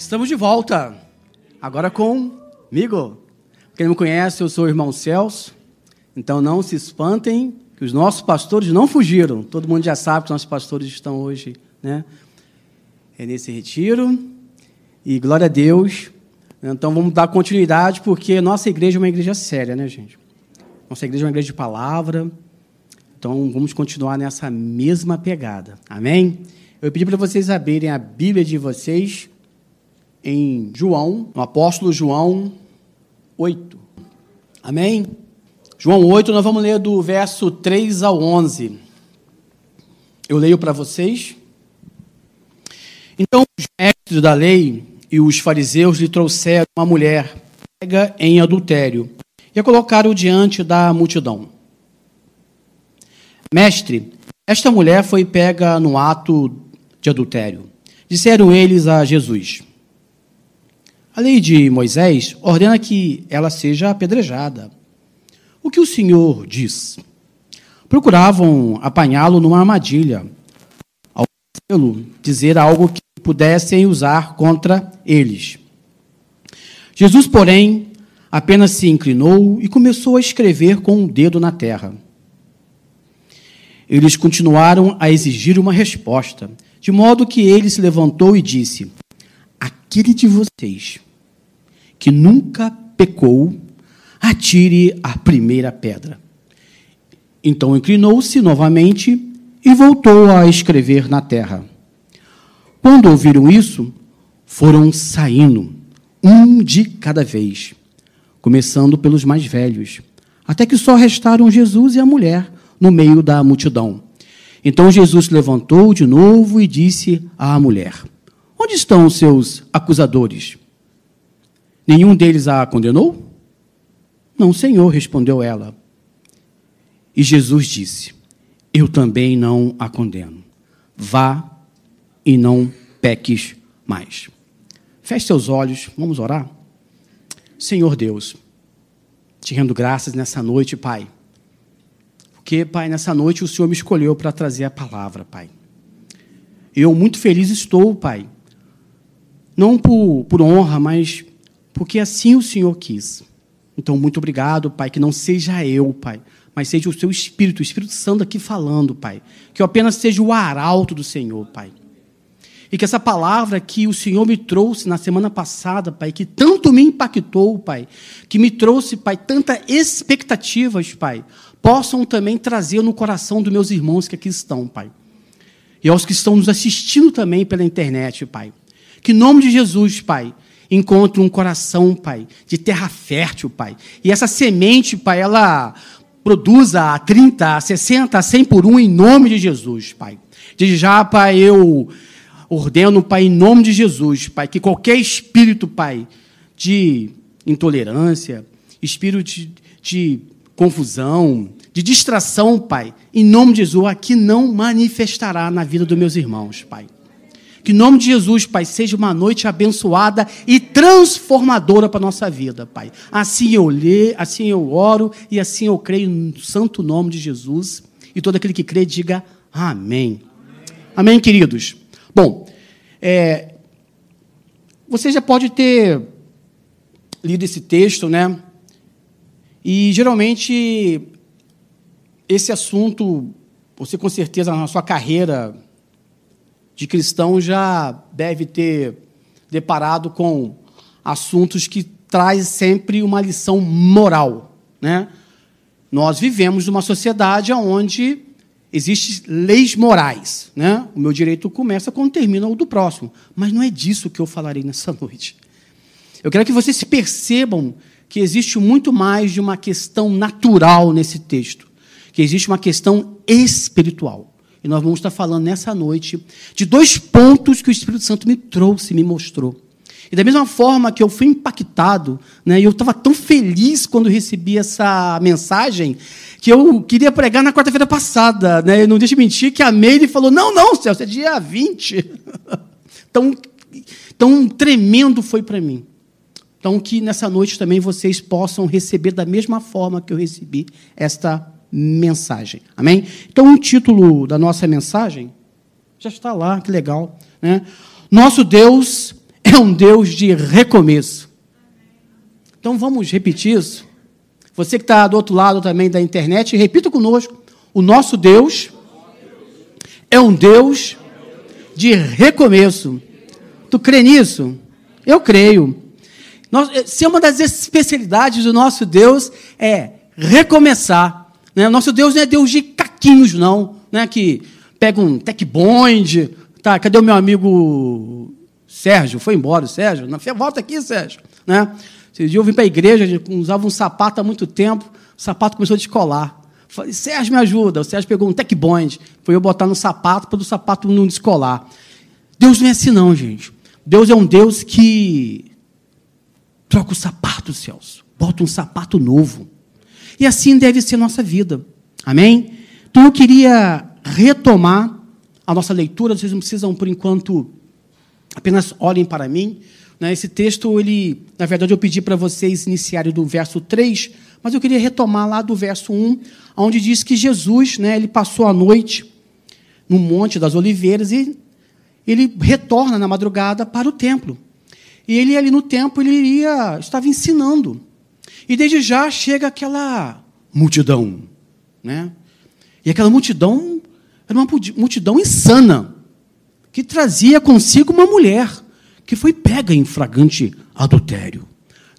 Estamos de volta, agora comigo. Quem não me conhece, eu sou o irmão Celso, então não se espantem, que os nossos pastores não fugiram. Todo mundo já sabe que os nossos pastores estão hoje né, é nesse retiro, e glória a Deus. Então vamos dar continuidade, porque nossa igreja é uma igreja séria, né, gente? Nossa igreja é uma igreja de palavra, então vamos continuar nessa mesma pegada, amém? Eu pedi para vocês abrirem a Bíblia de vocês em João, no apóstolo João 8. Amém? João 8, nós vamos ler do verso 3 ao 11. Eu leio para vocês. Então, os mestres da lei e os fariseus lhe trouxeram uma mulher pega em adultério e a colocaram diante da multidão. Mestre, esta mulher foi pega no ato de adultério. Disseram eles a Jesus: a lei de Moisés ordena que ela seja apedrejada. O que o Senhor diz? Procuravam apanhá-lo numa armadilha, ao dizer algo que pudessem usar contra eles. Jesus, porém, apenas se inclinou e começou a escrever com o um dedo na terra. Eles continuaram a exigir uma resposta, de modo que ele se levantou e disse: aquele de vocês que nunca pecou, atire a primeira pedra. Então inclinou-se novamente e voltou a escrever na terra. Quando ouviram isso, foram saindo, um de cada vez, começando pelos mais velhos, até que só restaram Jesus e a mulher no meio da multidão. Então Jesus levantou de novo e disse à mulher: Onde estão os seus acusadores? Nenhum deles a condenou? Não, Senhor, respondeu ela. E Jesus disse: Eu também não a condeno. Vá e não peques mais. Feche seus olhos, vamos orar? Senhor Deus, te rendo graças nessa noite, Pai. Porque, Pai, nessa noite o Senhor me escolheu para trazer a palavra, Pai. Eu muito feliz estou, Pai, não por, por honra, mas porque assim o Senhor quis. Então, muito obrigado, Pai, que não seja eu, Pai, mas seja o seu Espírito, o Espírito Santo aqui falando, Pai. Que eu apenas seja o arauto do Senhor, Pai. E que essa palavra que o Senhor me trouxe na semana passada, Pai, que tanto me impactou, Pai, que me trouxe, Pai, tantas expectativas, Pai, possam também trazer no coração dos meus irmãos que aqui estão, Pai. E aos que estão nos assistindo também pela internet, Pai. Que em nome de Jesus, Pai, encontre um coração, Pai, de terra fértil, Pai. E essa semente, Pai, ela produza a 30, a 60, a 100 por um em nome de Jesus, Pai. Desde já, Pai, eu ordeno, Pai, em nome de Jesus, Pai, que qualquer espírito, Pai, de intolerância, espírito de, de confusão, de distração, Pai, em nome de Jesus, aqui não manifestará na vida dos meus irmãos, Pai. Que em nome de Jesus, Pai, seja uma noite abençoada e transformadora para a nossa vida, Pai. Assim eu lê, assim eu oro e assim eu creio no santo nome de Jesus. E todo aquele que crê, diga amém. Amém, amém queridos? Bom, é, você já pode ter lido esse texto, né? E geralmente esse assunto, você com certeza na sua carreira de cristão já deve ter deparado com assuntos que traz sempre uma lição moral, né? Nós vivemos numa sociedade onde existem leis morais, né? O meu direito começa quando termina o do próximo, mas não é disso que eu falarei nessa noite. Eu quero que vocês percebam que existe muito mais de uma questão natural nesse texto, que existe uma questão espiritual. E nós vamos estar falando nessa noite de dois pontos que o Espírito Santo me trouxe, me mostrou. E da mesma forma que eu fui impactado, né, eu estava tão feliz quando recebi essa mensagem, que eu queria pregar na quarta-feira passada. Né, não deixe mentir que a Meire falou: não, não, Celso, é dia 20. tão, tão tremendo foi para mim. Então, que nessa noite também vocês possam receber da mesma forma que eu recebi esta mensagem. Amém? Então, o título da nossa mensagem já está lá, que legal. Né? Nosso Deus é um Deus de recomeço. Então vamos repetir isso? Você que está do outro lado também da internet, repita conosco. O nosso Deus é um Deus de recomeço. Tu crê nisso? Eu creio. se é uma das especialidades do nosso Deus é recomeçar. Né? Nosso Deus não é Deus de caquinhos, não. Né? Que pega um tech bond. Tá, cadê o meu amigo Sérgio? Foi embora o Sérgio? Volta aqui, Sérgio. Né? Esse dia eu vim para a igreja, usava um sapato há muito tempo, o sapato começou a descolar. Falei, Sérgio, me ajuda. O Sérgio pegou um tech bond, foi eu botar no sapato para o sapato não descolar. Deus não é assim, não, gente. Deus é um Deus que troca o sapato, Celso. Bota um sapato novo. E assim deve ser nossa vida. Amém? Então eu queria retomar a nossa leitura. Vocês não precisam, por enquanto, apenas olhem para mim. Né? Esse texto, ele, na verdade, eu pedi para vocês iniciarem do verso 3, mas eu queria retomar lá do verso 1, onde diz que Jesus, né, ele passou a noite no Monte das Oliveiras e ele retorna na madrugada para o templo. E ele ali no templo ele iria, estava ensinando. E desde já chega aquela multidão, né? E aquela multidão era uma multidão insana, que trazia consigo uma mulher que foi pega em flagrante adultério.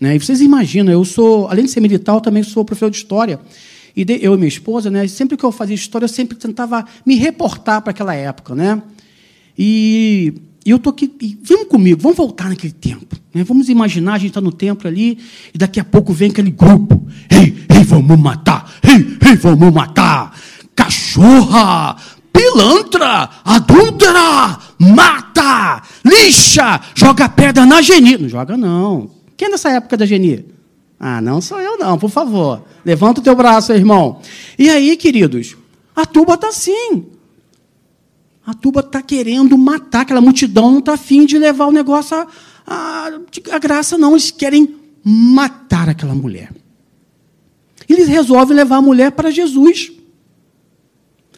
Né? E vocês imaginam, eu sou, além de ser militar, também sou professor de história. E eu e minha esposa, né, sempre que eu fazia história, eu sempre tentava me reportar para aquela época. Né? E, e eu estou aqui, e, vamos comigo, vamos voltar naquele tempo. Né? Vamos imaginar, a gente está no templo ali, e daqui a pouco vem aquele grupo. Ei, ei, vamos matar! Ei, ei, vamos matar! Cachorra! pilantra, adúltera, mata, lixa, joga pedra na Geni. Não joga, não. Quem é nessa época da Geni? Ah, não sou eu, não, por favor. Levanta o teu braço, irmão. E aí, queridos, a tuba está assim. A tuba está querendo matar, aquela multidão não está afim de levar o negócio a, a, a graça, não. Eles querem matar aquela mulher. Eles resolvem levar a mulher para Jesus.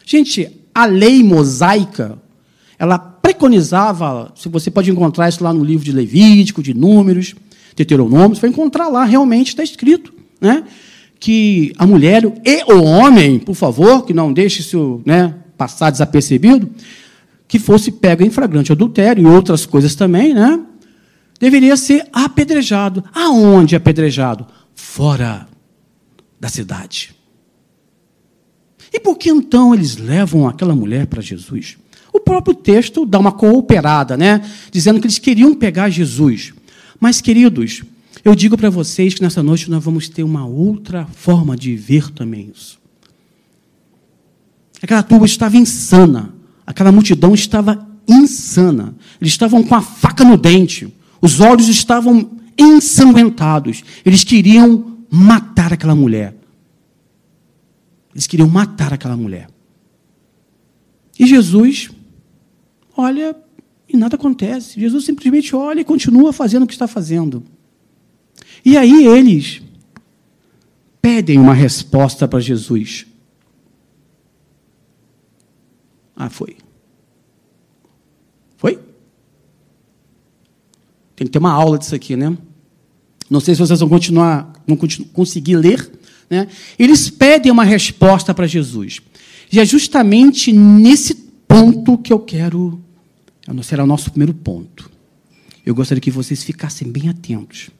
Gente, a lei mosaica, ela preconizava, se você pode encontrar isso lá no livro de Levítico, de Números, Deuteronômio, você vai encontrar lá, realmente está escrito, né? que a mulher e o homem, por favor, que não deixe isso né, passar desapercebido, que fosse pego em flagrante adultério e outras coisas também, né? Deveria ser apedrejado. Aonde apedrejado? Fora da cidade. E por que então eles levam aquela mulher para Jesus? O próprio texto dá uma cooperada, né? Dizendo que eles queriam pegar Jesus. Mas, queridos, eu digo para vocês que nessa noite nós vamos ter uma outra forma de ver também isso. Aquela turma estava insana. Aquela multidão estava insana. Eles estavam com a faca no dente. Os olhos estavam ensanguentados. Eles queriam matar aquela mulher. Eles queriam matar aquela mulher. E Jesus olha e nada acontece. Jesus simplesmente olha e continua fazendo o que está fazendo. E aí eles pedem uma resposta para Jesus. Ah, foi. Foi? Tem que ter uma aula disso aqui, né? Não sei se vocês vão continuar, vão conseguir ler né? Eles pedem uma resposta para Jesus. E é justamente nesse ponto que eu quero. Será o nosso primeiro ponto. Eu gostaria que vocês ficassem bem atentos.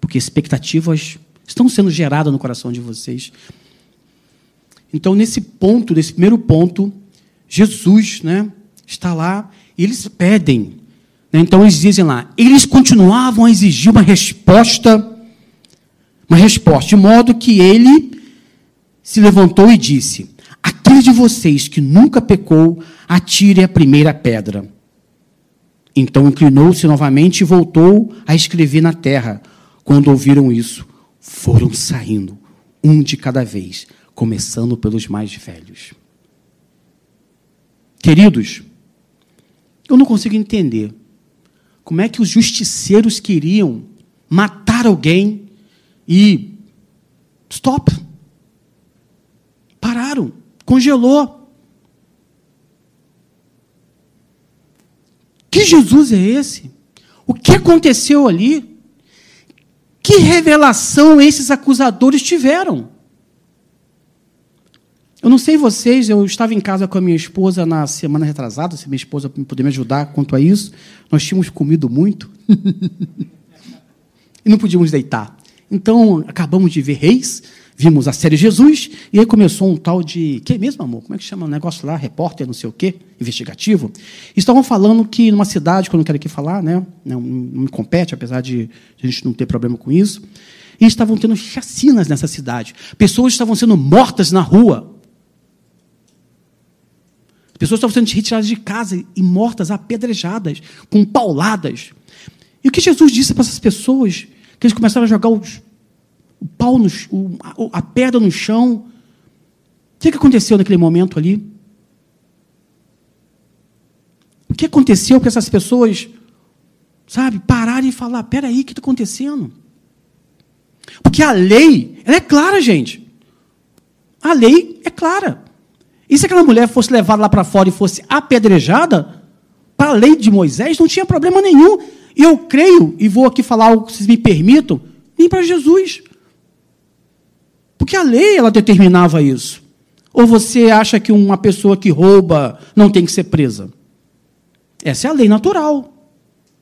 Porque expectativas estão sendo geradas no coração de vocês. Então, nesse ponto, nesse primeiro ponto, Jesus né, está lá e eles pedem. Né, então, eles dizem lá, eles continuavam a exigir uma resposta uma resposta, de modo que ele se levantou e disse: Aquele de vocês que nunca pecou, atire a primeira pedra. Então inclinou-se novamente e voltou a escrever na terra. Quando ouviram isso, foram saindo, um de cada vez, começando pelos mais velhos. Queridos, eu não consigo entender como é que os justiceiros queriam matar alguém e stop. Pararam, congelou. Que Jesus é esse? O que aconteceu ali? Que revelação esses acusadores tiveram? Eu não sei vocês, eu estava em casa com a minha esposa na semana retrasada, se minha esposa puder me ajudar quanto a isso. Nós tínhamos comido muito e não podíamos deitar. Então, acabamos de ver Reis, vimos a série Jesus, e aí começou um tal de. Que mesmo, amor? Como é que chama o negócio lá? Repórter, não sei o quê, investigativo. Estavam falando que numa cidade, que eu não quero aqui falar, né? Não, não me compete, apesar de a gente não ter problema com isso. E estavam tendo chacinas nessa cidade. Pessoas estavam sendo mortas na rua. Pessoas estavam sendo retiradas de casa e mortas, apedrejadas, com pauladas. E o que Jesus disse para essas pessoas? Que eles começaram a jogar os, o pau, no, o, a, pedra no chão. O que, que aconteceu naquele momento ali? O que aconteceu para essas pessoas, sabe, pararem e falar: peraí, o que está acontecendo? Porque a lei, ela é clara, gente. A lei é clara. E se aquela mulher fosse levada lá para fora e fosse apedrejada, para a lei de Moisés não tinha problema nenhum. E eu creio, e vou aqui falar algo que vocês me permitam, nem para Jesus. Porque a lei ela determinava isso. Ou você acha que uma pessoa que rouba não tem que ser presa? Essa é a lei natural.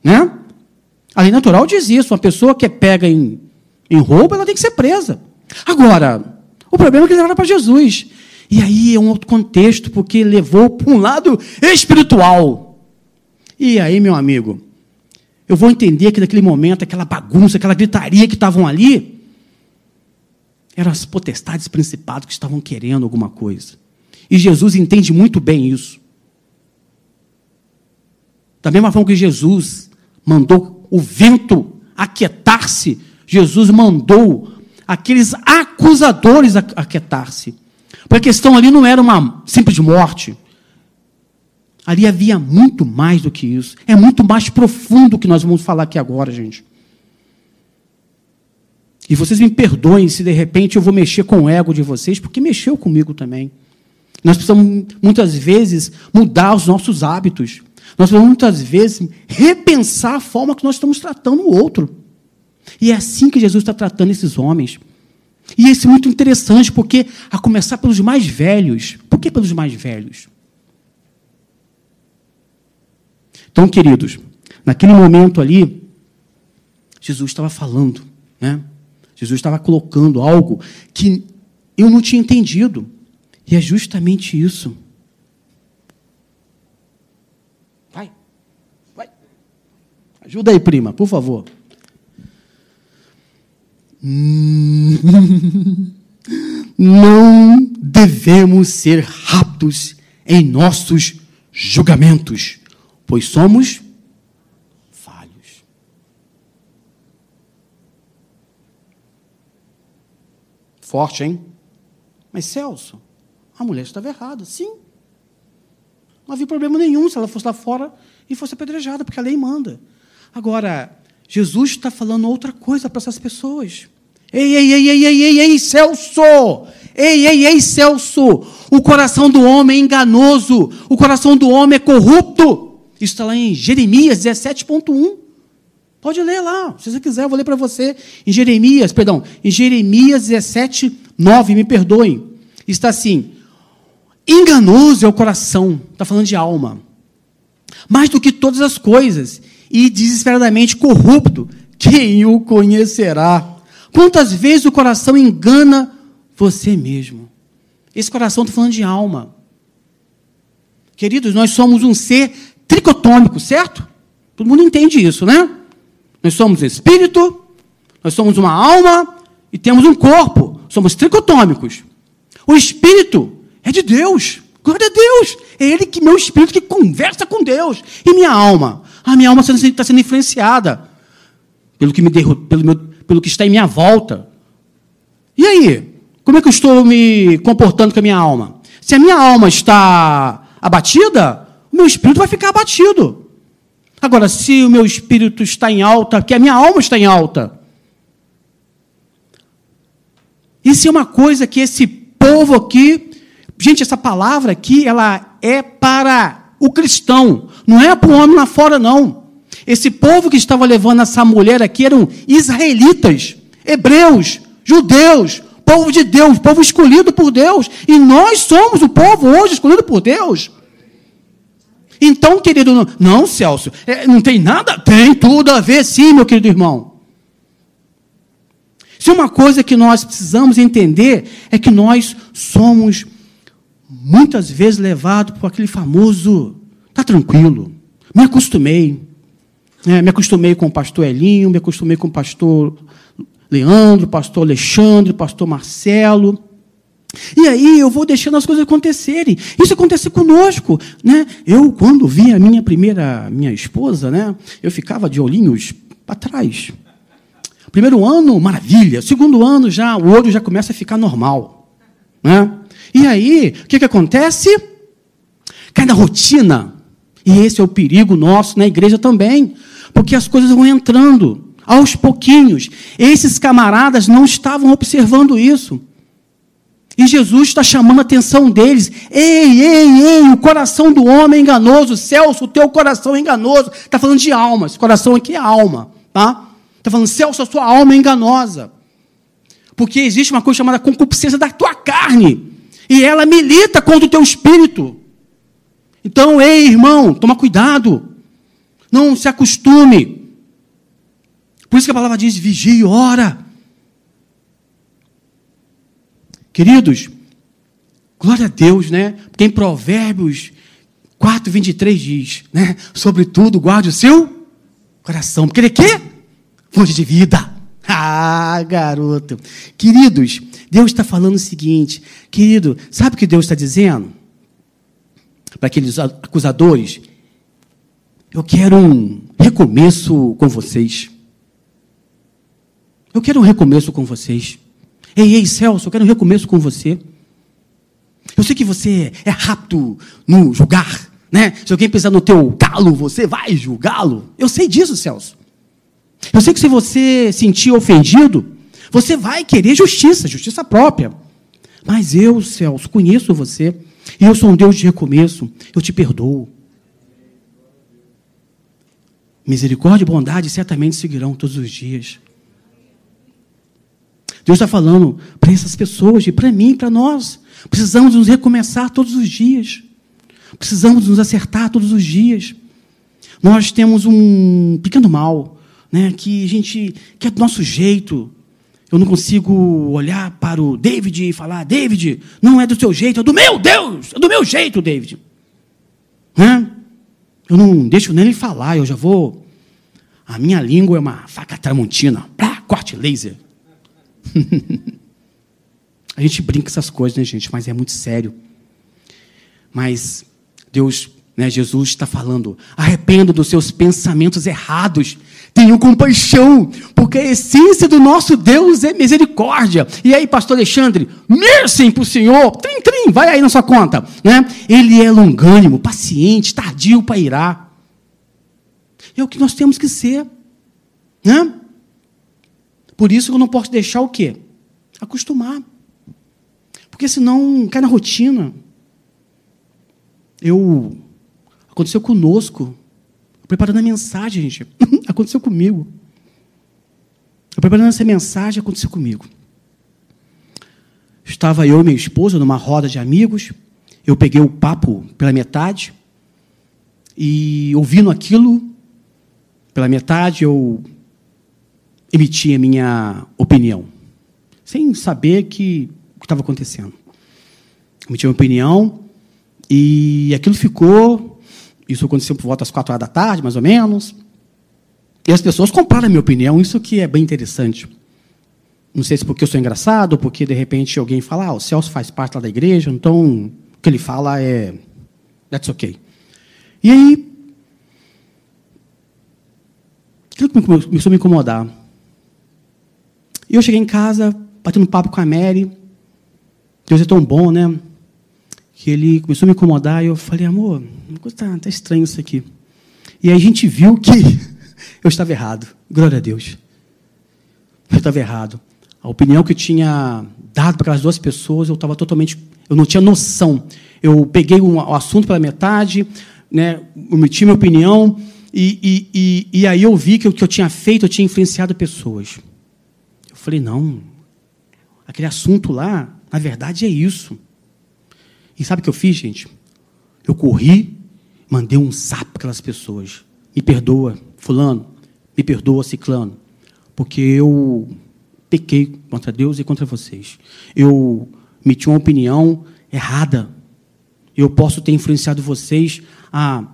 Né? A lei natural diz isso. Uma pessoa que é pega em, em roubo, ela tem que ser presa. Agora, o problema é que levaram para Jesus. E aí é um outro contexto, porque levou para um lado espiritual. E aí, meu amigo, eu vou entender que naquele momento, aquela bagunça, aquela gritaria que estavam ali, eram as potestades principadas que estavam querendo alguma coisa. E Jesus entende muito bem isso. Da mesma forma que Jesus mandou o vento aquietar-se, Jesus mandou aqueles acusadores aquietar-se. Porque a questão ali não era uma simples morte. Ali havia muito mais do que isso. É muito mais profundo que nós vamos falar aqui agora, gente. E vocês me perdoem se de repente eu vou mexer com o ego de vocês, porque mexeu comigo também. Nós precisamos muitas vezes mudar os nossos hábitos. Nós precisamos muitas vezes repensar a forma que nós estamos tratando o outro. E é assim que Jesus está tratando esses homens. E isso é muito interessante, porque a começar pelos mais velhos. Por que pelos mais velhos? Então, queridos, naquele momento ali, Jesus estava falando, né? Jesus estava colocando algo que eu não tinha entendido. E é justamente isso. Vai, vai. Ajuda aí, prima, por favor. Não devemos ser rápidos em nossos julgamentos, pois somos Forte, hein? Mas Celso, a mulher estava errada. Sim. Não havia problema nenhum se ela fosse lá fora e fosse apedrejada, porque a lei manda. Agora, Jesus está falando outra coisa para essas pessoas. Ei, ei, ei, ei, ei, ei, ei, Celso! Ei, ei, ei, Celso! O coração do homem é enganoso, o coração do homem é corrupto. Isso está lá em Jeremias 17,1. Pode ler lá, se você quiser, eu vou ler para você. Em Jeremias, perdão, em Jeremias 17, 9, me perdoem. Está assim: enganoso é o coração, está falando de alma, mais do que todas as coisas, e desesperadamente corrupto, quem o conhecerá? Quantas vezes o coração engana você mesmo? Esse coração está falando de alma. Queridos, nós somos um ser tricotômico, certo? Todo mundo entende isso, né? Nós somos espírito, nós somos uma alma e temos um corpo. Somos tricotômicos. O espírito é de Deus. Glória a Deus. É ele que meu espírito que conversa com Deus. E minha alma? A minha alma está sendo influenciada pelo que, me derru pelo, meu, pelo que está em minha volta. E aí? Como é que eu estou me comportando com a minha alma? Se a minha alma está abatida, o meu espírito vai ficar abatido. Agora, se o meu espírito está em alta, que a minha alma está em alta. Isso é uma coisa que esse povo aqui, gente, essa palavra aqui, ela é para o cristão, não é para o homem lá fora, não. Esse povo que estava levando essa mulher aqui eram israelitas, hebreus, judeus, povo de Deus, povo escolhido por Deus. E nós somos o povo hoje escolhido por Deus. Então, querido, não, não Celso, é, não tem nada? Tem tudo a ver, sim, meu querido irmão. Se uma coisa que nós precisamos entender é que nós somos muitas vezes levados por aquele famoso, tá tranquilo, me acostumei. É, me acostumei com o pastor Elinho, me acostumei com o pastor Leandro, pastor Alexandre, pastor Marcelo. E aí eu vou deixando as coisas acontecerem. Isso acontece conosco, né? Eu quando vi a minha primeira minha esposa, né? Eu ficava de olhinhos para trás. Primeiro ano, maravilha. Segundo ano já o olho já começa a ficar normal, né? E aí, o que que acontece? Cai na rotina. E esse é o perigo nosso na igreja também, porque as coisas vão entrando aos pouquinhos. Esses camaradas não estavam observando isso. E Jesus está chamando a atenção deles. Ei, ei, ei, o coração do homem é enganoso. Celso, o teu coração é enganoso. Está falando de alma. Esse coração aqui é alma. Tá? Está falando, Celso, a sua alma é enganosa. Porque existe uma coisa chamada concupiscência da tua carne. E ela milita contra o teu espírito. Então, ei, irmão, toma cuidado. Não se acostume. Por isso que a palavra diz: vigie ora. Queridos, glória a Deus, né? Porque em Provérbios 4, 23 diz, né? Sobretudo, guarde o seu coração. Porque ele é quê? Fonte de vida. Ah, garoto. Queridos, Deus está falando o seguinte, querido, sabe o que Deus está dizendo? Para aqueles acusadores, eu quero um recomeço com vocês. Eu quero um recomeço com vocês. Ei, ei, Celso, eu quero um recomeço com você. Eu sei que você é rápido no julgar, né? Se alguém pensar no teu galo, você vai julgá-lo. Eu sei disso, Celso. Eu sei que se você sentir ofendido, você vai querer justiça, justiça própria. Mas eu, Celso, conheço você. E eu sou um Deus de recomeço. Eu te perdoo. Misericórdia e bondade certamente seguirão todos os dias. Deus está falando para essas pessoas e para mim, para nós. Precisamos nos recomeçar todos os dias. Precisamos nos acertar todos os dias. Nós temos um pequeno mal, né, que a gente que é do nosso jeito. Eu não consigo olhar para o David e falar, David, não é do seu jeito, é do meu Deus, é do meu jeito, David. Eu não deixo nem ele falar, eu já vou. A minha língua é uma faca tramontina, pá, corte laser. a gente brinca essas coisas, né, gente? Mas é muito sério. Mas Deus, né, Jesus está falando: arrependa dos seus pensamentos errados. Tenham compaixão, porque a essência do nosso Deus é misericórdia. E aí, pastor Alexandre, mercem para o Senhor, trim, trim, vai aí na sua conta. Né? Ele é longânimo, paciente, tardio para irar. É o que nós temos que ser. Né? Por isso eu não posso deixar o quê? Acostumar. Porque senão cai na rotina. Eu. Aconteceu conosco. Preparando a mensagem, gente. aconteceu comigo. Eu preparando essa mensagem, aconteceu comigo. Estava eu e minha esposa numa roda de amigos. Eu peguei o papo pela metade. E ouvindo aquilo, pela metade, eu emitir a minha opinião, sem saber que, o que estava acontecendo. Emiti a minha opinião e aquilo ficou. Isso aconteceu por volta das quatro horas da tarde, mais ou menos. E as pessoas compraram a minha opinião, isso que é bem interessante. Não sei se porque eu sou engraçado, ou porque de repente alguém fala, ah, o Celso faz parte lá da igreja, então o que ele fala é. That's okay. E aí. Aquilo começou a me incomodar. E eu cheguei em casa, batendo papo com a Mary. Deus é tão bom, né? Que ele começou a me incomodar e eu falei, amor, está tá estranho isso aqui. E aí a gente viu que eu estava errado. Glória a Deus. Eu estava errado. A opinião que eu tinha dado para aquelas duas pessoas, eu estava totalmente. Eu não tinha noção. Eu peguei um, o assunto pela metade, né, omiti minha opinião, E, e, e, e aí eu vi que o que eu tinha feito, eu tinha influenciado pessoas. Eu falei, não, aquele assunto lá, na verdade é isso. E sabe o que eu fiz, gente? Eu corri, mandei um zap para aquelas pessoas. Me perdoa, fulano, me perdoa, ciclano, porque eu pequei contra Deus e contra vocês. Eu meti uma opinião errada. Eu posso ter influenciado vocês a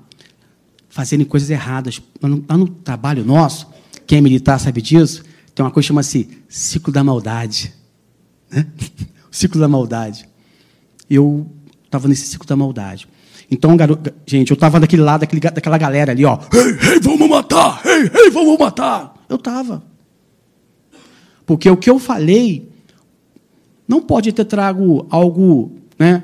fazerem coisas erradas. Lá no, lá no trabalho nosso, quem é militar sabe disso, tem uma coisa que chama-se ciclo da maldade. Né? O ciclo da maldade. Eu estava nesse ciclo da maldade. Então, gente, eu estava daquele lado, daquele, daquela galera ali, ó. Ei, ei, vamos matar! Ei, ei, vamos matar! Eu estava. Porque o que eu falei não pode ter trago algo, né,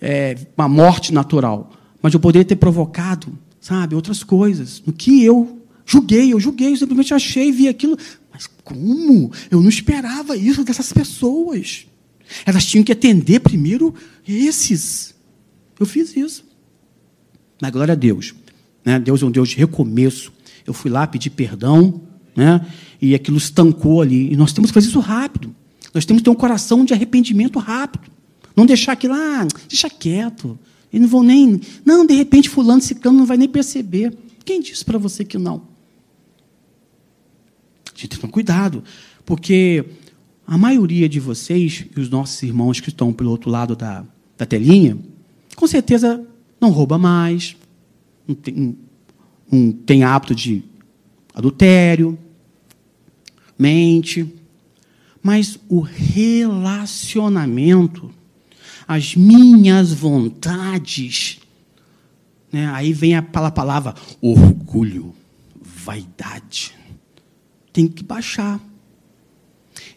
é, uma morte natural, mas eu poderia ter provocado, sabe, outras coisas. No que eu julguei, eu julguei, eu simplesmente achei, vi aquilo. Mas como? Eu não esperava isso dessas pessoas. Elas tinham que atender primeiro esses. Eu fiz isso. Mas glória a Deus. Né? Deus é um Deus de recomeço. Eu fui lá pedir perdão, né? e aquilo estancou ali. E nós temos que fazer isso rápido. Nós temos que ter um coração de arrependimento rápido. Não deixar aquilo, ah, deixa quieto. Eles não vão nem. Não, de repente, fulano, ciclano não vai nem perceber. Quem disse para você que não? A gente tem que tomar cuidado, porque a maioria de vocês e os nossos irmãos que estão pelo outro lado da, da telinha, com certeza não rouba mais, não tem, não tem hábito de adultério, mente. Mas o relacionamento, as minhas vontades, né? aí vem a palavra orgulho, vaidade. Tem que baixar.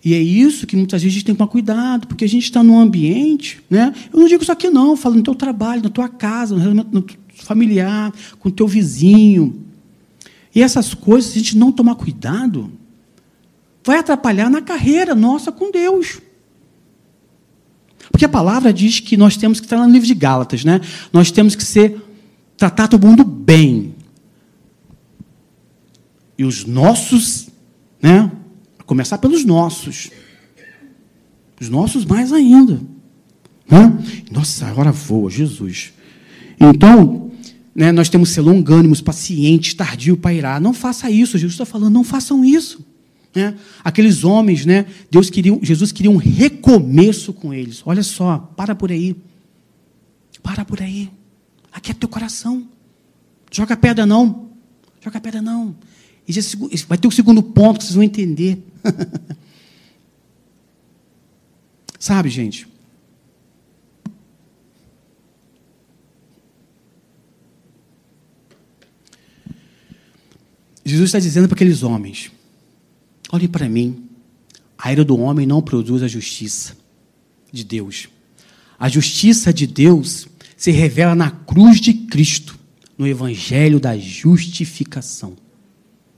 E é isso que muitas vezes a gente tem que tomar cuidado, porque a gente está num ambiente, né? Eu não digo isso aqui não, falo no teu trabalho, na tua casa, no relacionamento familiar, com o teu vizinho, e essas coisas, se a gente não tomar cuidado, vai atrapalhar na carreira nossa com Deus. Porque a palavra diz que nós temos que estar no livro de Gálatas, né? Nós temos que ser tratar todo mundo bem. E os nossos, né? Começar pelos nossos. Os nossos mais ainda. Né? Nossa, agora voa, Jesus. Então, né, nós temos ser longânimos, pacientes, tardio para irar. Não faça isso, Jesus está falando, não façam isso. Né? Aqueles homens, né, Deus queria, Jesus queria um recomeço com eles. Olha só, para por aí. Para por aí. Aqui é teu coração. Joga pedra não. Joga pedra não. E vai ter o segundo ponto que vocês vão entender. Sabe, gente? Jesus está dizendo para aqueles homens: olhem para mim, a ira do homem não produz a justiça de Deus. A justiça de Deus se revela na cruz de Cristo, no evangelho da justificação.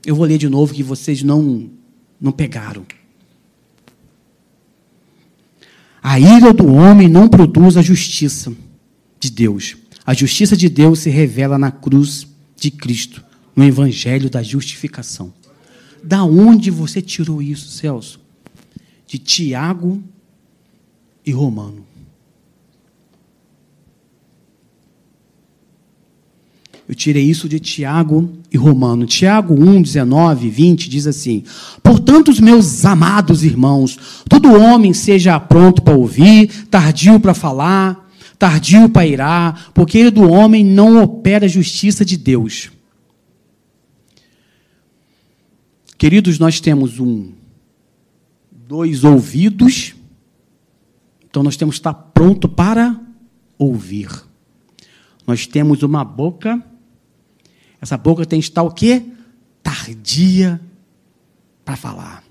Eu vou ler de novo que vocês não não pegaram. A ira do homem não produz a justiça de Deus. A justiça de Deus se revela na cruz de Cristo, no evangelho da justificação. Da onde você tirou isso, Celso? De Tiago e Romano. Eu tirei isso de Tiago e Romano. Tiago 1, 19, 20 diz assim: Portanto, os meus amados irmãos, todo homem seja pronto para ouvir, tardio para falar, tardio para irar, porque do homem não opera a justiça de Deus. Queridos, nós temos um, dois ouvidos, então nós temos que estar pronto para ouvir. Nós temos uma boca, essa boca tem que estar o quê? Tardia para falar.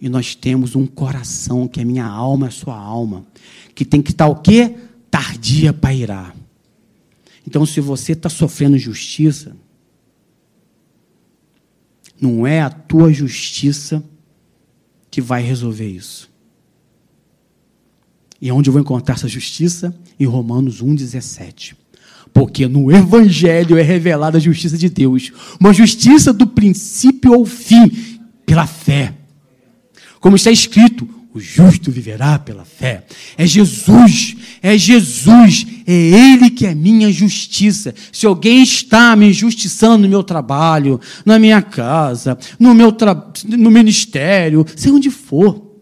E nós temos um coração, que é minha alma, é sua alma, que tem que estar o quê? Tardia para irar. Então, se você está sofrendo justiça, não é a tua justiça que vai resolver isso. E onde eu vou encontrar essa justiça? Em Romanos 1,17. Porque no Evangelho é revelada a justiça de Deus, uma justiça do princípio ao fim, pela fé. Como está escrito, o justo viverá pela fé. É Jesus, é Jesus, é Ele que é minha justiça. Se alguém está me injustiçando no meu trabalho, na minha casa, no meu tra... no ministério, seja onde for,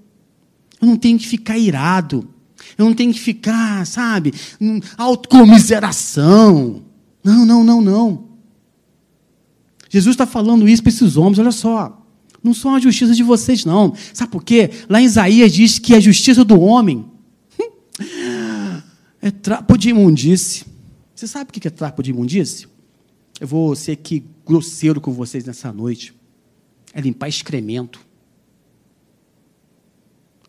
eu não tenho que ficar irado. Eu não tenho que ficar, sabe, autocomiseração. Não, não, não, não. Jesus está falando isso para esses homens, olha só. Não são a justiça de vocês, não. Sabe por quê? Lá em Isaías diz que a justiça do homem é trapo de imundície. Você sabe o que é trapo de imundície? Eu vou ser aqui grosseiro com vocês nessa noite. É limpar excremento.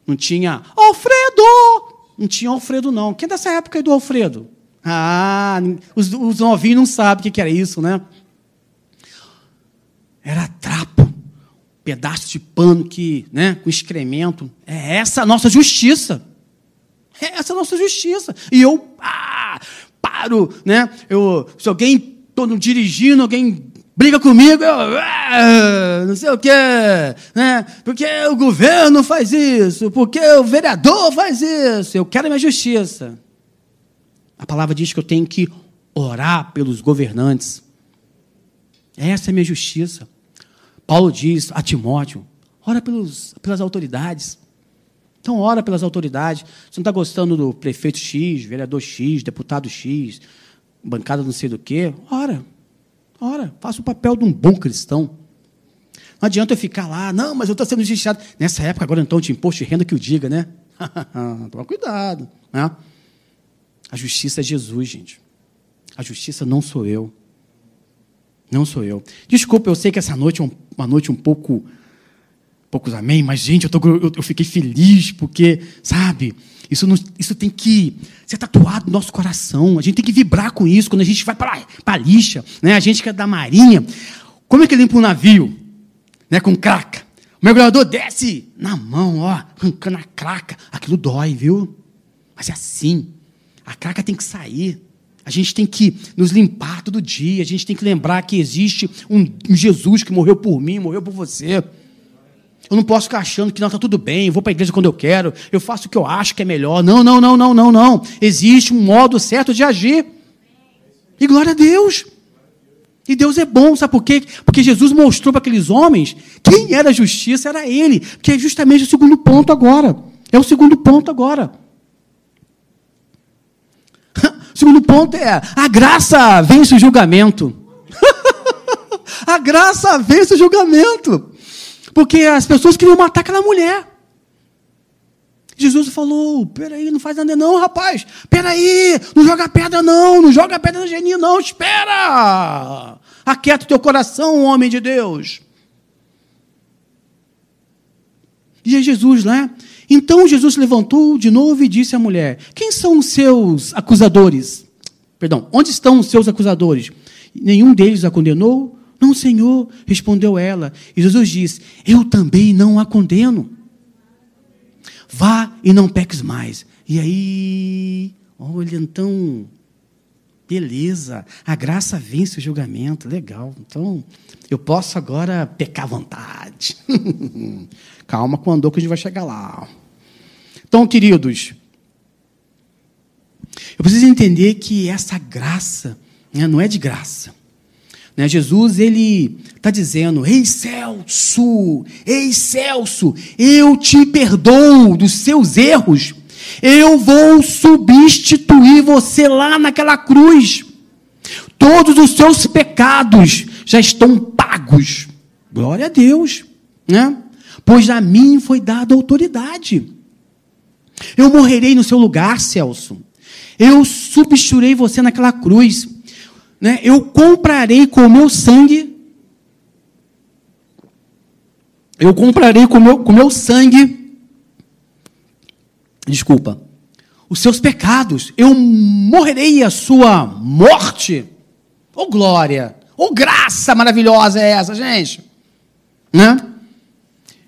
Não tinha Alfredo! Não tinha Alfredo, não. Quem é dessa época aí do Alfredo? Ah, os, os novinhos não sabem o que era isso, né? Era trapo, pedaço de pano que, né, com excremento. É essa a nossa justiça. É essa a nossa justiça. E eu ah, paro, né? Eu, se alguém estou dirigindo, alguém briga comigo, eu, ah, não sei o quê, né? Porque o governo faz isso, porque o vereador faz isso. Eu quero a minha justiça. A palavra diz que eu tenho que orar pelos governantes. Essa é a minha justiça. Paulo diz a Timóteo: ora pelos, pelas autoridades. Então, ora pelas autoridades. Você não está gostando do prefeito X, vereador X, deputado X, bancada não sei do quê? Ora. Ora, faça o papel de um bom cristão. Não adianta eu ficar lá, não, mas eu estou sendo injustiçado. Nessa época, agora então, de imposto de renda que o diga, né? Toma cuidado. Né? A justiça é Jesus, gente. A justiça não sou eu. Não sou eu. Desculpa, eu sei que essa noite é uma noite um pouco. Poucos amém, mas, gente, eu, tô, eu, eu fiquei feliz porque, sabe, isso, não, isso tem que ser tatuado no nosso coração. A gente tem que vibrar com isso quando a gente vai para a lixa. Né? A gente que é da marinha. Como é que limpa um navio? Né? Com craca. O mergulhador desce na mão, ó, arrancando a craca. Aquilo dói, viu? Mas é assim. A craca tem que sair. A gente tem que nos limpar todo dia. A gente tem que lembrar que existe um, um Jesus que morreu por mim, morreu por você. Eu não posso ficar achando que não está tudo bem, eu vou para a igreja quando eu quero, eu faço o que eu acho que é melhor. Não, não, não, não, não, não. Existe um modo certo de agir. E glória a Deus. E Deus é bom, sabe por quê? Porque Jesus mostrou para aqueles homens quem era a justiça, era Ele. Que é justamente o segundo ponto agora. É o segundo ponto agora. O segundo ponto é: a graça vence o julgamento. a graça vence o julgamento. Porque as pessoas queriam matar aquela mulher. Jesus falou: peraí, não faz nada não, rapaz. Peraí, não joga pedra não, não joga pedra no geninho não, espera. Aquieta o teu coração, homem de Deus. E é Jesus lá. Então Jesus se levantou de novo e disse à mulher: Quem são os seus acusadores? Perdão, onde estão os seus acusadores? Nenhum deles a condenou? Não, Senhor, respondeu ela. E Jesus disse: Eu também não a condeno. Vá e não peques mais. E aí, olha, então, beleza, a graça vence o julgamento, legal. Então, eu posso agora pecar à vontade. Calma com andor que a gente vai chegar lá. Então, queridos, eu preciso entender que essa graça né, não é de graça. Né? Jesus ele está dizendo: Ei Celso, ei Celso, eu te perdoo dos seus erros. Eu vou substituir você lá naquela cruz. Todos os seus pecados já estão pagos. Glória a Deus, né? Pois a mim foi dada autoridade. Eu morrerei no seu lugar, Celso. Eu substituirei você naquela cruz né, eu comprarei com o meu sangue, eu comprarei com o meu, com meu sangue, desculpa, os seus pecados, eu morrerei a sua morte. Oh glória, oh graça maravilhosa é essa, gente, né?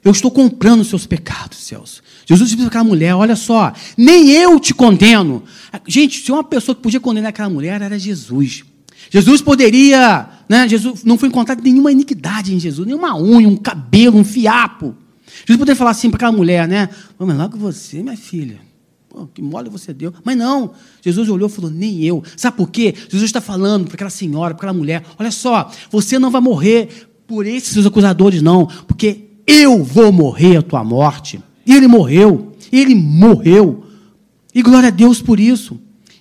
Eu estou comprando os seus pecados, Celso. Jesus disse para aquela mulher: Olha só, nem eu te condeno. Gente, se uma pessoa que podia condenar aquela mulher era Jesus. Jesus poderia, né? Jesus não foi encontrado nenhuma iniquidade em Jesus, nenhuma unha, um cabelo, um fiapo. Jesus poderia falar assim para aquela mulher, né? Mas logo você, minha filha. Pô, que mole você deu. Mas não. Jesus olhou e falou: nem eu. Sabe por quê? Jesus está falando para aquela senhora, para aquela mulher: olha só, você não vai morrer por esses seus acusadores, não, porque eu vou morrer a tua morte. E ele morreu. Ele morreu. E glória a Deus por isso.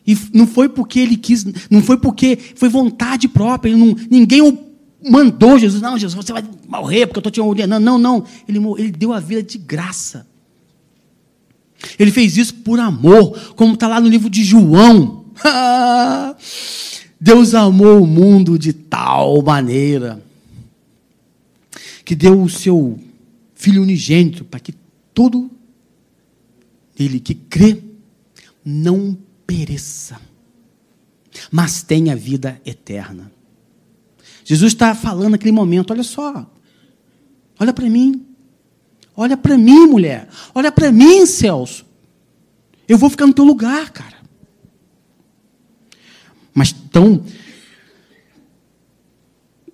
E não foi porque ele quis, não foi porque foi vontade própria. Não, ninguém o mandou Jesus. Não, Jesus, você vai morrer porque eu estou te ordenando. Não, não. Ele, ele deu a vida de graça. Ele fez isso por amor, como está lá no livro de João. Deus amou o mundo de tal maneira que deu o seu Filho unigênito para que todo ele que crê não pereça, mas tenha vida eterna. Jesus está falando naquele momento: olha só, olha para mim, olha para mim, mulher, olha para mim, Celso. Eu vou ficar no teu lugar, cara. Mas tão.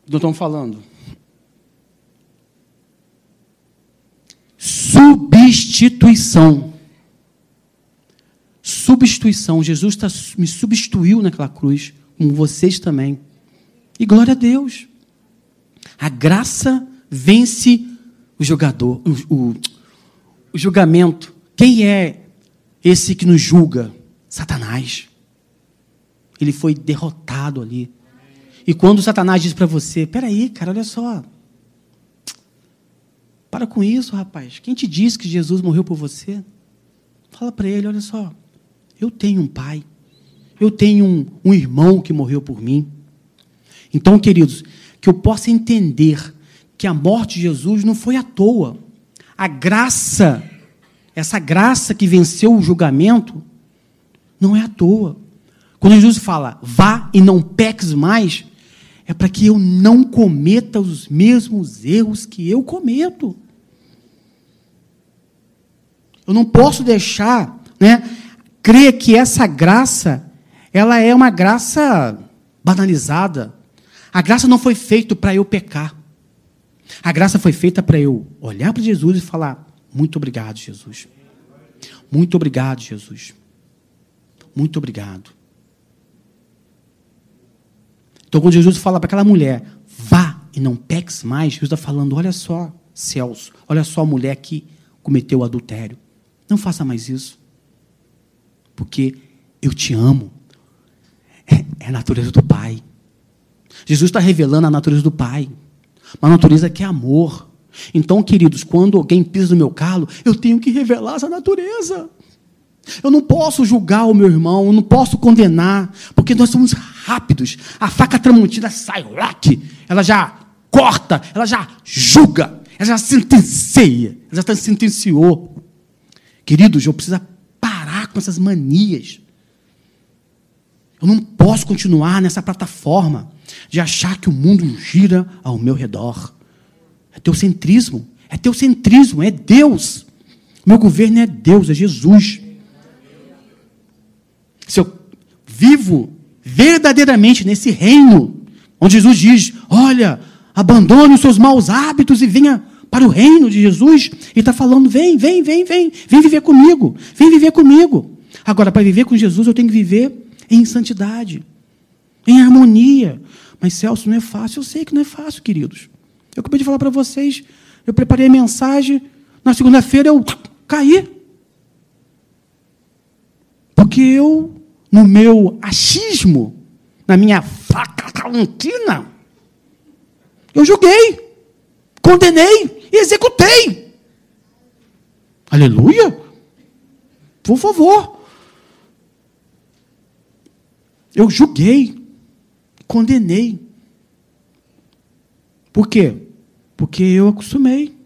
Não estamos falando. Substituição. Substituição. Jesus tá, me substituiu naquela cruz, como vocês também. E glória a Deus. A graça vence o jogador, o, o, o julgamento. Quem é esse que nos julga? Satanás. Ele foi derrotado ali. E quando Satanás diz para você: peraí, cara, olha só. Para com isso, rapaz. Quem te disse que Jesus morreu por você? Fala para ele: olha só. Eu tenho um pai. Eu tenho um, um irmão que morreu por mim. Então, queridos, que eu possa entender que a morte de Jesus não foi à toa. A graça, essa graça que venceu o julgamento, não é à toa. Quando Jesus fala, vá e não peques mais, é para que eu não cometa os mesmos erros que eu cometo. Eu não posso deixar, né, crer que essa graça, ela é uma graça banalizada. A graça não foi feita para eu pecar. A graça foi feita para eu olhar para Jesus e falar: muito obrigado, Jesus. Muito obrigado, Jesus. Muito obrigado. Então, quando Jesus fala para aquela mulher, vá e não peques mais, Jesus está falando: olha só, Celso, olha só a mulher que cometeu adultério. Não faça mais isso. Porque eu te amo. É, é a natureza do Pai. Jesus está revelando a natureza do Pai. Uma natureza que é amor. Então, queridos, quando alguém pisa no meu calo, eu tenho que revelar essa natureza. Eu não posso julgar o meu irmão, eu não posso condenar, porque nós somos rápidos. A faca tramontina sai, lac, ela já corta, ela já julga, ela já sentencia, ela já sentenciou. Queridos, eu preciso com essas manias. Eu não posso continuar nessa plataforma de achar que o mundo gira ao meu redor. É teocentrismo, é teocentrismo, é Deus. Meu governo é Deus, é Jesus. Se eu vivo verdadeiramente nesse reino, onde Jesus diz: olha, abandone os seus maus hábitos e venha para o reino de Jesus, e está falando: vem, vem, vem, vem, vem viver comigo, vem viver comigo. Agora, para viver com Jesus, eu tenho que viver em santidade, em harmonia. Mas Celso, não é fácil. Eu sei que não é fácil, queridos. Eu acabei de falar para vocês, eu preparei a mensagem, na segunda-feira eu caí. Porque eu no meu achismo, na minha faca calantina, eu julguei, condenei e executei. Aleluia! Por favor. Eu julguei, condenei. Por quê? Porque eu acostumei.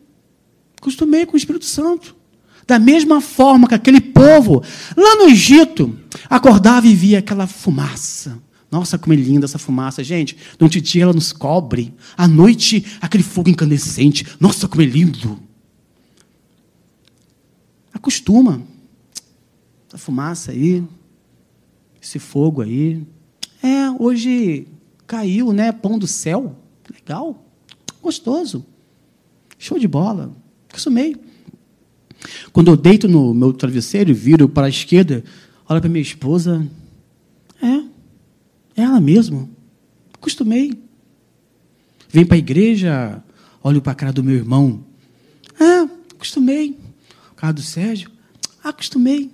Acostumei com o Espírito Santo. Da mesma forma que aquele povo, lá no Egito, acordava e via aquela fumaça. Nossa, como é linda essa fumaça, gente. Não te ela nos cobre. À noite, aquele fogo incandescente. Nossa, como é lindo. Acostuma. Essa fumaça aí, esse fogo aí. É, hoje caiu, né? Pão do céu. Legal. Gostoso. Show de bola. Acostumei. Quando eu deito no meu travesseiro e viro para a esquerda, olho para minha esposa. Ela mesmo. Acostumei. Vem para a igreja, olho para a cara do meu irmão. É, acostumei. A cara do Sérgio. Acostumei.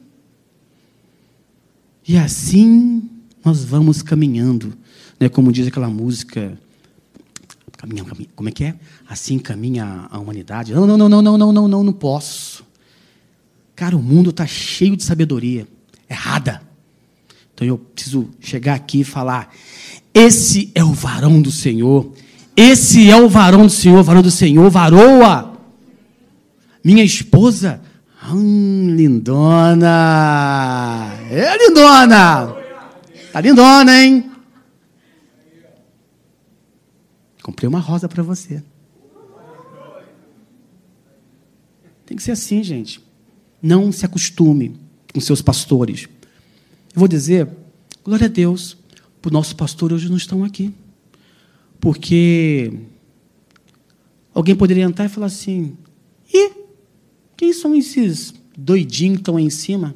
E assim nós vamos caminhando. Né? Como diz aquela música. como é que é? Assim caminha a humanidade. Não, não, não, não, não, não, não, não, não posso. Cara, o mundo está cheio de sabedoria errada. Então eu preciso chegar aqui e falar: esse é o varão do Senhor. Esse é o varão do Senhor, varão do Senhor, varoa. Minha esposa, hum, lindona. É lindona. Tá lindona, hein? Comprei uma rosa para você. Tem que ser assim, gente. Não se acostume com seus pastores. Eu vou dizer, glória a Deus, por nossos pastores hoje não estão aqui. Porque alguém poderia entrar e falar assim: e quem são esses doidinhos que estão aí em cima?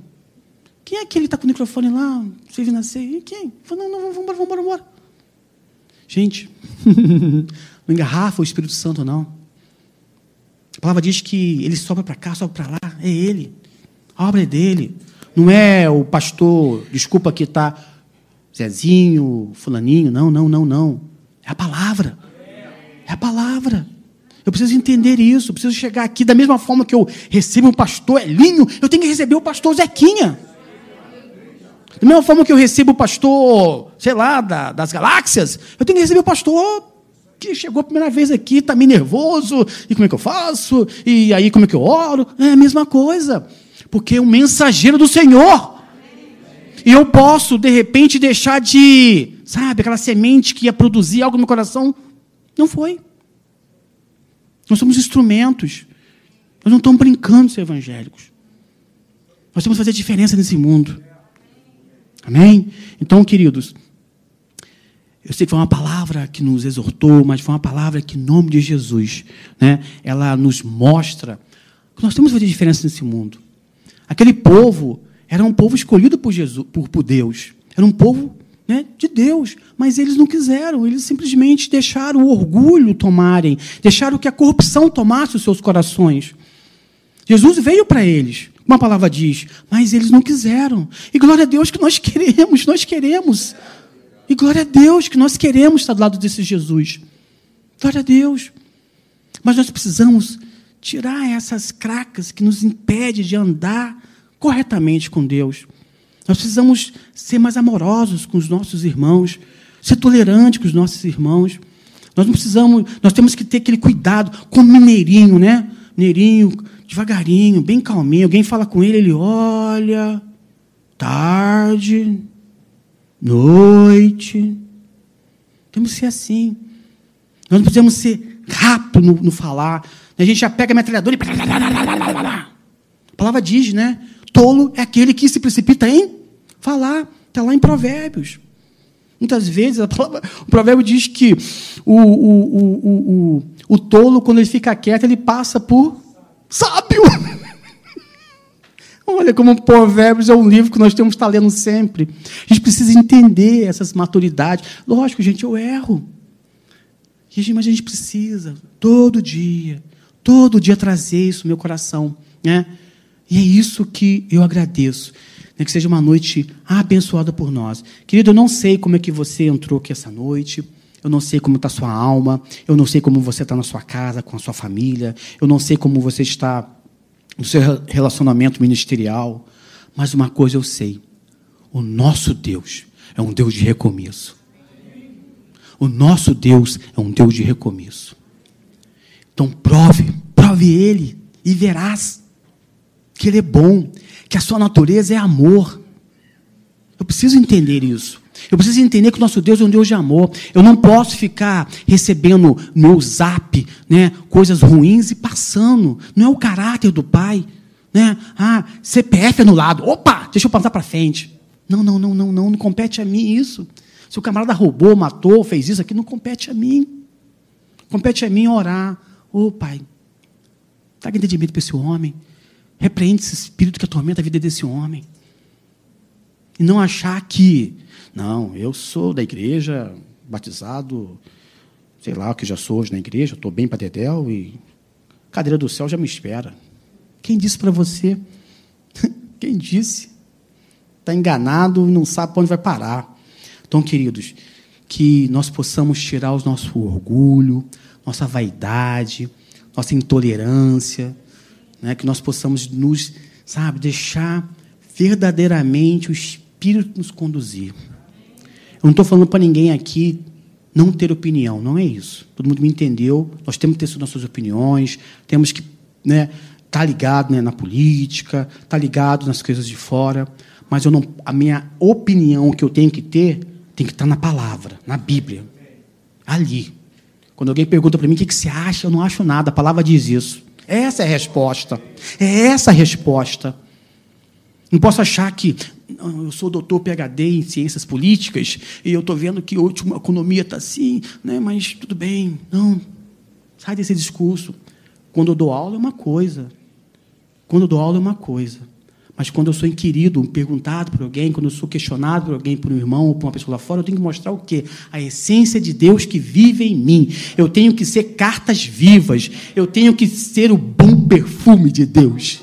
Quem é aquele que está com o microfone lá? Você viu nascer? E quem? Falei, não, não, vamos embora, vamos embora, embora. Gente, não engarrafa o Espírito Santo, não. A palavra diz que ele sobra para cá, sobra para lá. É ele. A obra é dele. Não é o pastor, desculpa que está Zezinho, fulaninho. Não, não, não, não. É a palavra. É a palavra. Eu preciso entender isso. Eu preciso chegar aqui da mesma forma que eu recebo o pastor Elinho, eu tenho que receber o pastor Zequinha. Da mesma forma que eu recebo o pastor, sei lá, da, das galáxias, eu tenho que receber o pastor que chegou a primeira vez aqui, está meio nervoso, e como é que eu faço? E aí como é que eu oro? É a mesma coisa, porque é um mensageiro do Senhor. E eu posso, de repente, deixar de, sabe, aquela semente que ia produzir algo no meu coração. Não foi. Nós somos instrumentos. Nós não estamos brincando de ser evangélicos. Nós temos que fazer diferença nesse mundo. Amém? Então, queridos, eu sei que foi uma palavra que nos exortou, mas foi uma palavra que, em nome de Jesus, né, ela nos mostra que nós temos que fazer diferença nesse mundo. Aquele povo era um povo escolhido por, Jesus, por, por Deus. Era um povo né, de Deus. Mas eles não quiseram, eles simplesmente deixaram o orgulho tomarem, deixaram que a corrupção tomasse os seus corações. Jesus veio para eles, uma palavra diz, mas eles não quiseram. E glória a Deus que nós queremos, nós queremos. E glória a Deus que nós queremos estar do lado desse Jesus. Glória a Deus. Mas nós precisamos tirar essas cracas que nos impedem de andar corretamente com Deus. Nós precisamos ser mais amorosos com os nossos irmãos, ser tolerantes com os nossos irmãos. Nós não precisamos, nós temos que ter aquele cuidado com o mineirinho, né? Mineirinho, devagarinho, bem calminho. Alguém fala com ele, ele olha, tarde, noite. Temos que ser assim. Nós não precisamos ser rápido no, no falar. A gente já pega a metralhadora e. A palavra diz, né? Tolo é aquele que se precipita em falar. Está lá em Provérbios. Muitas vezes palavra, o provérbio diz que o, o, o, o, o tolo, quando ele fica quieto, ele passa por sábio. Olha como Provérbios é um livro que nós temos que estar lendo sempre. A gente precisa entender essas maturidades. Lógico, gente, eu erro. Mas a gente precisa, todo dia, todo dia trazer isso no meu coração. Né? E é isso que eu agradeço. Né? Que seja uma noite abençoada por nós. Querido, eu não sei como é que você entrou aqui essa noite. Eu não sei como está sua alma. Eu não sei como você está na sua casa, com a sua família. Eu não sei como você está no seu relacionamento ministerial. Mas uma coisa eu sei: o nosso Deus é um Deus de recomeço. O nosso Deus é um Deus de recomeço. Então prove, prove Ele e verás que Ele é bom, que a sua natureza é amor. Eu preciso entender isso. Eu preciso entender que o nosso Deus é um Deus de amor. Eu não posso ficar recebendo no zap né, coisas ruins e passando. Não é o caráter do Pai. Né? Ah, CPF anulado. Opa, deixa eu passar para frente. Não, não, não, não, não, não compete a mim isso. Se o camarada roubou, matou, fez isso aqui, não compete a mim. Compete a mim orar. Ô oh, pai, traga entendimento para esse homem. Repreende esse espírito que atormenta a vida desse homem. E não achar que, não, eu sou da igreja, batizado, sei lá o que já sou hoje na igreja, estou bem para Dedéu e cadeira do céu já me espera. Quem disse para você? Quem disse? Está enganado, não sabe para onde vai parar. Então, queridos, que nós possamos tirar o nosso orgulho, nossa vaidade, nossa intolerância, né? que nós possamos nos, sabe, deixar verdadeiramente o Espírito nos conduzir. Eu não estou falando para ninguém aqui não ter opinião, não é isso. Todo mundo me entendeu. Nós temos que ter nossas opiniões, temos que né, tá ligado né, na política, tá ligado nas coisas de fora. Mas eu não, a minha opinião que eu tenho que ter tem que estar tá na palavra, na Bíblia. Ali. Quando alguém pergunta para mim o que, que você acha, eu não acho nada. A palavra diz isso. Essa é a resposta. É essa a resposta. Não posso achar que eu sou doutor PhD em ciências políticas e eu estou vendo que a economia está assim, né, mas tudo bem. Não. Sai desse discurso. Quando eu dou aula é uma coisa. Quando eu dou aula é uma coisa. Mas quando eu sou inquirido, perguntado por alguém, quando eu sou questionado por alguém, por um irmão ou por uma pessoa lá fora, eu tenho que mostrar o quê? A essência de Deus que vive em mim. Eu tenho que ser cartas vivas. Eu tenho que ser o bom perfume de Deus.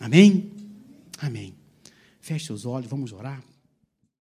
Amém? Amém. Feche seus olhos, vamos orar.